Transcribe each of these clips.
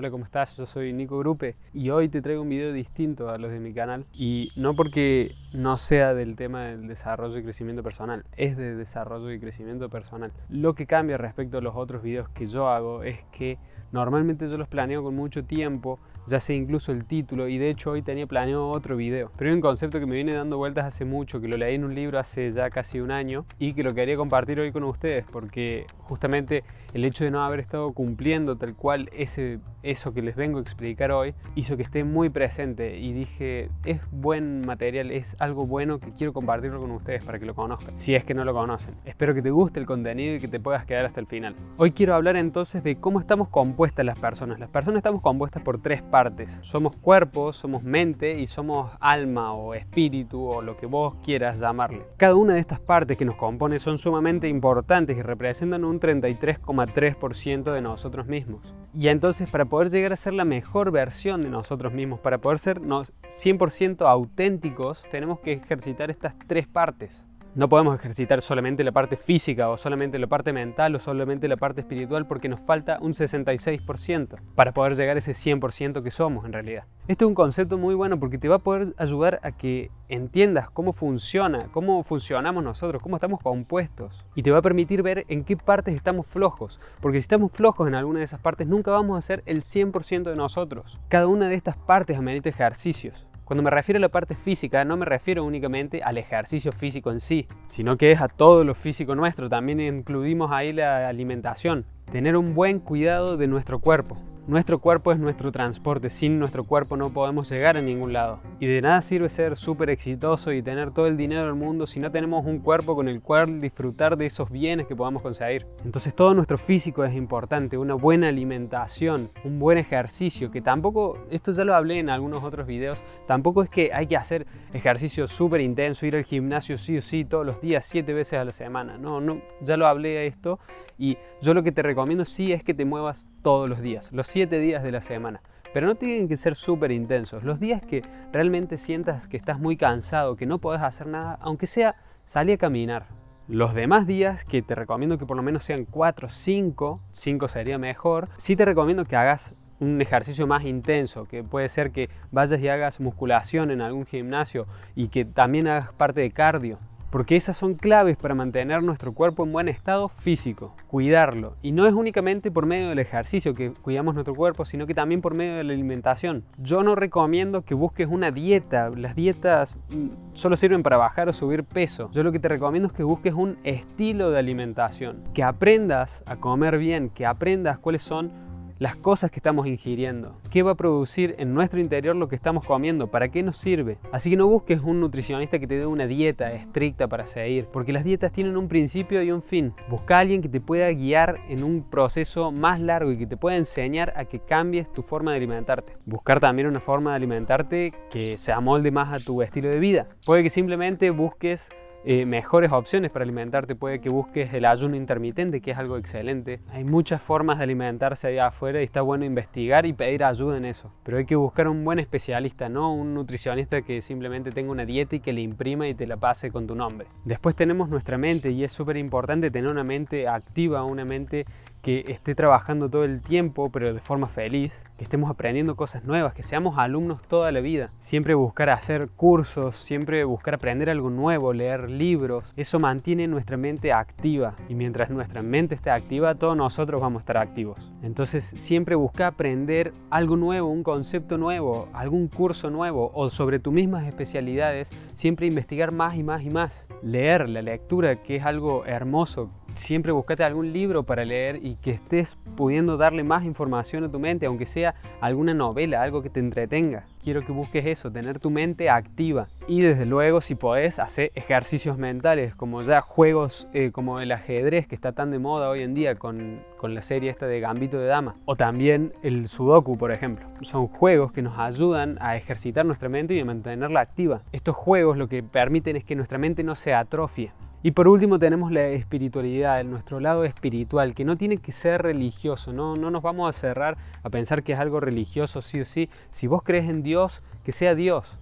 Hola, ¿cómo estás? Yo soy Nico Grupe y hoy te traigo un video distinto a los de mi canal y no porque no sea del tema del desarrollo y crecimiento personal, es de desarrollo y crecimiento personal. Lo que cambia respecto a los otros videos que yo hago es que normalmente yo los planeo con mucho tiempo ya sé incluso el título y de hecho hoy tenía planeado otro video. Pero hay un concepto que me viene dando vueltas hace mucho, que lo leí en un libro hace ya casi un año y que lo quería compartir hoy con ustedes porque justamente el hecho de no haber estado cumpliendo tal cual ese, eso que les vengo a explicar hoy hizo que esté muy presente y dije, es buen material, es algo bueno que quiero compartirlo con ustedes para que lo conozcan, si es que no lo conocen. Espero que te guste el contenido y que te puedas quedar hasta el final. Hoy quiero hablar entonces de cómo estamos compuestas las personas. Las personas estamos compuestas por tres partes. Somos cuerpo, somos mente y somos alma o espíritu o lo que vos quieras llamarle. Cada una de estas partes que nos compone son sumamente importantes y representan un 33,3% de nosotros mismos. Y entonces para poder llegar a ser la mejor versión de nosotros mismos, para poder ser 100% auténticos, tenemos que ejercitar estas tres partes. No podemos ejercitar solamente la parte física o solamente la parte mental o solamente la parte espiritual porque nos falta un 66% para poder llegar a ese 100% que somos en realidad. Este es un concepto muy bueno porque te va a poder ayudar a que entiendas cómo funciona, cómo funcionamos nosotros, cómo estamos compuestos y te va a permitir ver en qué partes estamos flojos, porque si estamos flojos en alguna de esas partes nunca vamos a ser el 100% de nosotros. Cada una de estas partes amerita ejercicios. Cuando me refiero a la parte física, no me refiero únicamente al ejercicio físico en sí, sino que es a todo lo físico nuestro. También incluimos ahí la alimentación. Tener un buen cuidado de nuestro cuerpo. Nuestro cuerpo es nuestro transporte, sin nuestro cuerpo no podemos llegar a ningún lado. Y de nada sirve ser súper exitoso y tener todo el dinero del mundo si no tenemos un cuerpo con el cual disfrutar de esos bienes que podamos conseguir. Entonces todo nuestro físico es importante, una buena alimentación, un buen ejercicio, que tampoco, esto ya lo hablé en algunos otros videos, tampoco es que hay que hacer ejercicio súper intenso, ir al gimnasio sí o sí todos los días, siete veces a la semana. No, no, ya lo hablé a esto y yo lo que te recomiendo sí es que te muevas todos los días, los siete días de la semana. Pero no tienen que ser súper intensos. Los días que realmente sientas que estás muy cansado, que no podés hacer nada, aunque sea salir a caminar. Los demás días, que te recomiendo que por lo menos sean 4, 5, 5 sería mejor, sí te recomiendo que hagas un ejercicio más intenso, que puede ser que vayas y hagas musculación en algún gimnasio y que también hagas parte de cardio porque esas son claves para mantener nuestro cuerpo en buen estado físico, cuidarlo. Y no es únicamente por medio del ejercicio que cuidamos nuestro cuerpo, sino que también por medio de la alimentación. Yo no recomiendo que busques una dieta, las dietas mm, solo sirven para bajar o subir peso. Yo lo que te recomiendo es que busques un estilo de alimentación, que aprendas a comer bien, que aprendas cuáles son las cosas que estamos ingiriendo, qué va a producir en nuestro interior lo que estamos comiendo, para qué nos sirve. Así que no busques un nutricionista que te dé una dieta estricta para seguir, porque las dietas tienen un principio y un fin. Busca a alguien que te pueda guiar en un proceso más largo y que te pueda enseñar a que cambies tu forma de alimentarte. Buscar también una forma de alimentarte que se amolde más a tu estilo de vida. Puede que simplemente busques eh, mejores opciones para alimentarte. Puede que busques el ayuno intermitente, que es algo excelente. Hay muchas formas de alimentarse allá afuera y está bueno investigar y pedir ayuda en eso. Pero hay que buscar un buen especialista, no un nutricionista que simplemente tenga una dieta y que le imprima y te la pase con tu nombre. Después tenemos nuestra mente y es súper importante tener una mente activa, una mente que esté trabajando todo el tiempo, pero de forma feliz, que estemos aprendiendo cosas nuevas, que seamos alumnos toda la vida. Siempre buscar hacer cursos, siempre buscar aprender algo nuevo, leer libros. Eso mantiene nuestra mente activa y mientras nuestra mente esté activa, todos nosotros vamos a estar activos. Entonces siempre busca aprender algo nuevo, un concepto nuevo, algún curso nuevo o sobre tus mismas especialidades, siempre investigar más y más y más. Leer la lectura, que es algo hermoso, siempre buscate algún libro para leer y que estés pudiendo darle más información a tu mente, aunque sea alguna novela, algo que te entretenga. Quiero que busques eso, tener tu mente activa. Y desde luego, si podés, hacer ejercicios mentales, como ya juegos eh, como el ajedrez, que está tan de moda hoy en día con, con la serie esta de Gambito de Dama. O también el Sudoku, por ejemplo. Son juegos que nos ayudan a ejercitar nuestra mente y a mantenerla activa. Estos juegos lo que permiten es que nuestra mente no se atrofie y por último tenemos la espiritualidad, nuestro lado espiritual, que no tiene que ser religioso, no, no nos vamos a cerrar a pensar que es algo religioso sí o sí. Si vos crees en Dios, que sea Dios.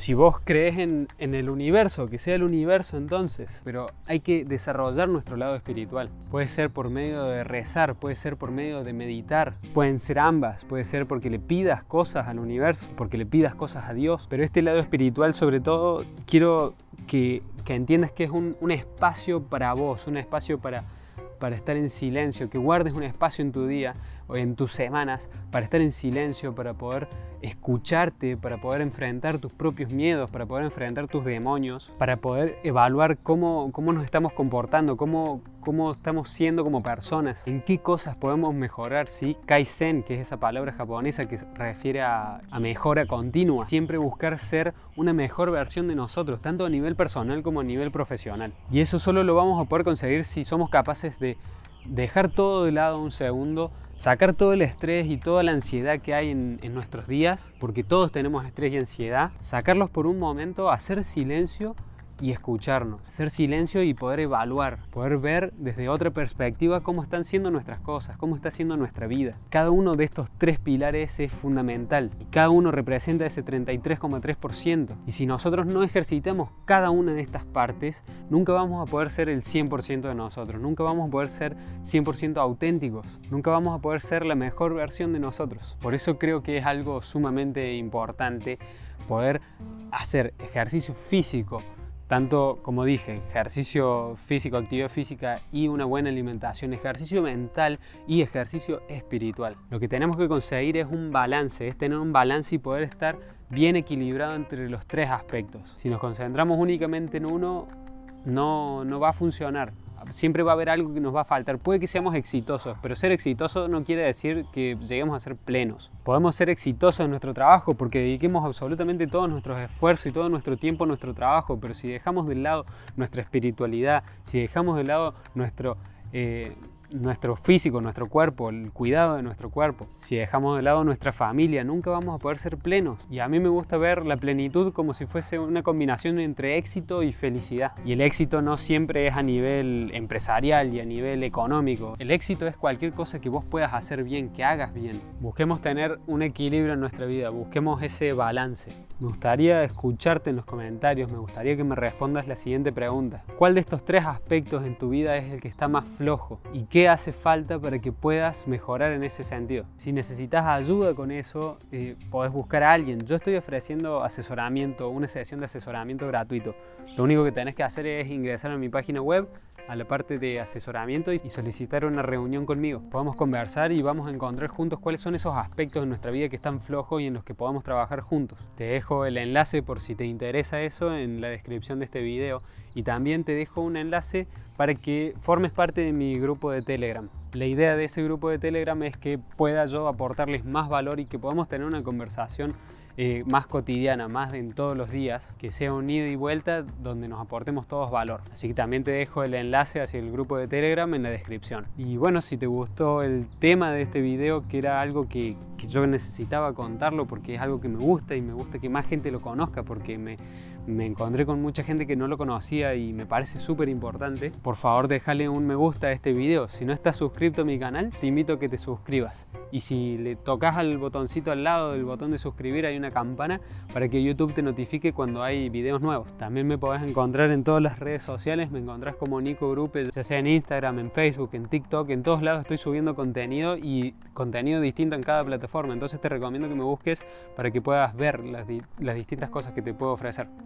Si vos crees en, el universo, que sea el universo entonces, pero hay que desarrollar nuestro lado espiritual. Puede ser por medio de rezar, puede ser por medio de meditar, pueden ser ambas, puede ser porque le pidas cosas al universo, porque le pidas cosas a Dios, pero este lado espiritual sobre todo quiero que, que entiendas que es un, un espacio para vos, un espacio para para estar en silencio, que guardes un espacio en tu día o en tus semanas para estar en silencio, para poder escucharte, para poder enfrentar tus propios miedos, para poder enfrentar tus demonios, para poder evaluar cómo, cómo nos estamos comportando, cómo, cómo estamos siendo como personas, en qué cosas podemos mejorar, ¿sí? Kaizen, que es esa palabra japonesa que refiere a, a mejora continua, siempre buscar ser una mejor versión de nosotros, tanto a nivel personal como a nivel profesional. Y eso solo lo vamos a poder conseguir si somos capaces de dejar todo de lado un segundo, sacar todo el estrés y toda la ansiedad que hay en, nuestros días, porque todos tenemos estrés y ansiedad, sacarlos por un momento, hacer silencio y escucharnos, hacer silencio y poder evaluar, poder ver desde otra perspectiva cómo están siendo nuestras cosas, cómo está siendo nuestra vida. Cada uno de estos tres pilares es fundamental y cada uno representa ese 33,3%. Y si nosotros no ejercitamos cada una de estas partes, nunca vamos a poder ser el 100% de nosotros, nunca vamos a poder ser 100% auténticos, nunca vamos a poder ser la mejor versión de nosotros. Por eso creo que es algo sumamente importante poder hacer ejercicio físico, tanto como dije, ejercicio físico, actividad física y una buena alimentación, ejercicio mental y ejercicio espiritual. Lo que tenemos que conseguir es un balance, es tener un balance y poder estar bien equilibrado entre los tres aspectos. Si nos concentramos únicamente en uno, no, no va a funcionar siempre va a haber algo que nos va a faltar. Puede que seamos exitosos, pero ser exitoso no quiere decir que lleguemos a ser plenos. Podemos ser exitosos en nuestro trabajo porque dediquemos absolutamente todos nuestros esfuerzos y todo nuestro tiempo a nuestro trabajo, pero si dejamos de lado nuestra espiritualidad, si dejamos de lado nuestro... Eh, nuestro físico, nuestro cuerpo, el cuidado de nuestro cuerpo. Si dejamos de lado nuestra familia, nunca vamos a poder ser plenos. Y a mí me gusta ver la plenitud como si fuese una combinación entre éxito y felicidad. Y el éxito no siempre es a nivel empresarial y a nivel económico. El éxito es cualquier cosa que vos puedas hacer bien, que hagas bien. Busquemos tener un equilibrio en nuestra vida, busquemos ese balance. Me gustaría escucharte en los comentarios, me gustaría que me respondas la siguiente pregunta. ¿Cuál de estos tres aspectos en tu vida es el que está más flojo? ¿Y qué hace falta para que puedas mejorar en ese sentido. Si necesitas ayuda con eso, eh, podés buscar a alguien. Yo estoy ofreciendo asesoramiento, una sesión de asesoramiento gratuito. Lo único que tenés que hacer es ingresar a mi página web, a la parte de asesoramiento y solicitar una reunión conmigo. Podemos conversar y vamos a encontrar juntos cuáles son esos aspectos de nuestra vida que están flojos y en los que podamos trabajar juntos. Te dejo el enlace por si te interesa eso en la descripción de este video y también te dejo un enlace para que formes parte de mi grupo de Telegram. La idea de ese grupo de Telegram es que pueda yo aportarles más valor y que podamos tener una conversación eh, más cotidiana, más en todos los días, que sea un ida y vuelta donde nos aportemos todos valor. Así que también te dejo el enlace hacia el grupo de Telegram en la descripción. Y bueno, si te gustó el tema de este video, que era algo que, que yo necesitaba contarlo porque es algo que me gusta y me gusta que más gente lo conozca porque me, me encontré con mucha gente que no lo conocía y me parece súper importante. Por favor, déjale un me gusta a este video. Si no estás suscrito a mi canal, te invito a que te suscribas. Y si le tocas al botoncito al lado del botón de suscribir, hay una campana para que YouTube te notifique cuando hay videos nuevos. También me podés encontrar en todas las redes sociales, me encontrás como Nico Grupe, ya sea en Instagram, en Facebook, en TikTok, en todos lados estoy subiendo contenido y contenido distinto en cada plataforma. Entonces te recomiendo que me busques para que puedas ver las, las distintas cosas que te puedo ofrecer.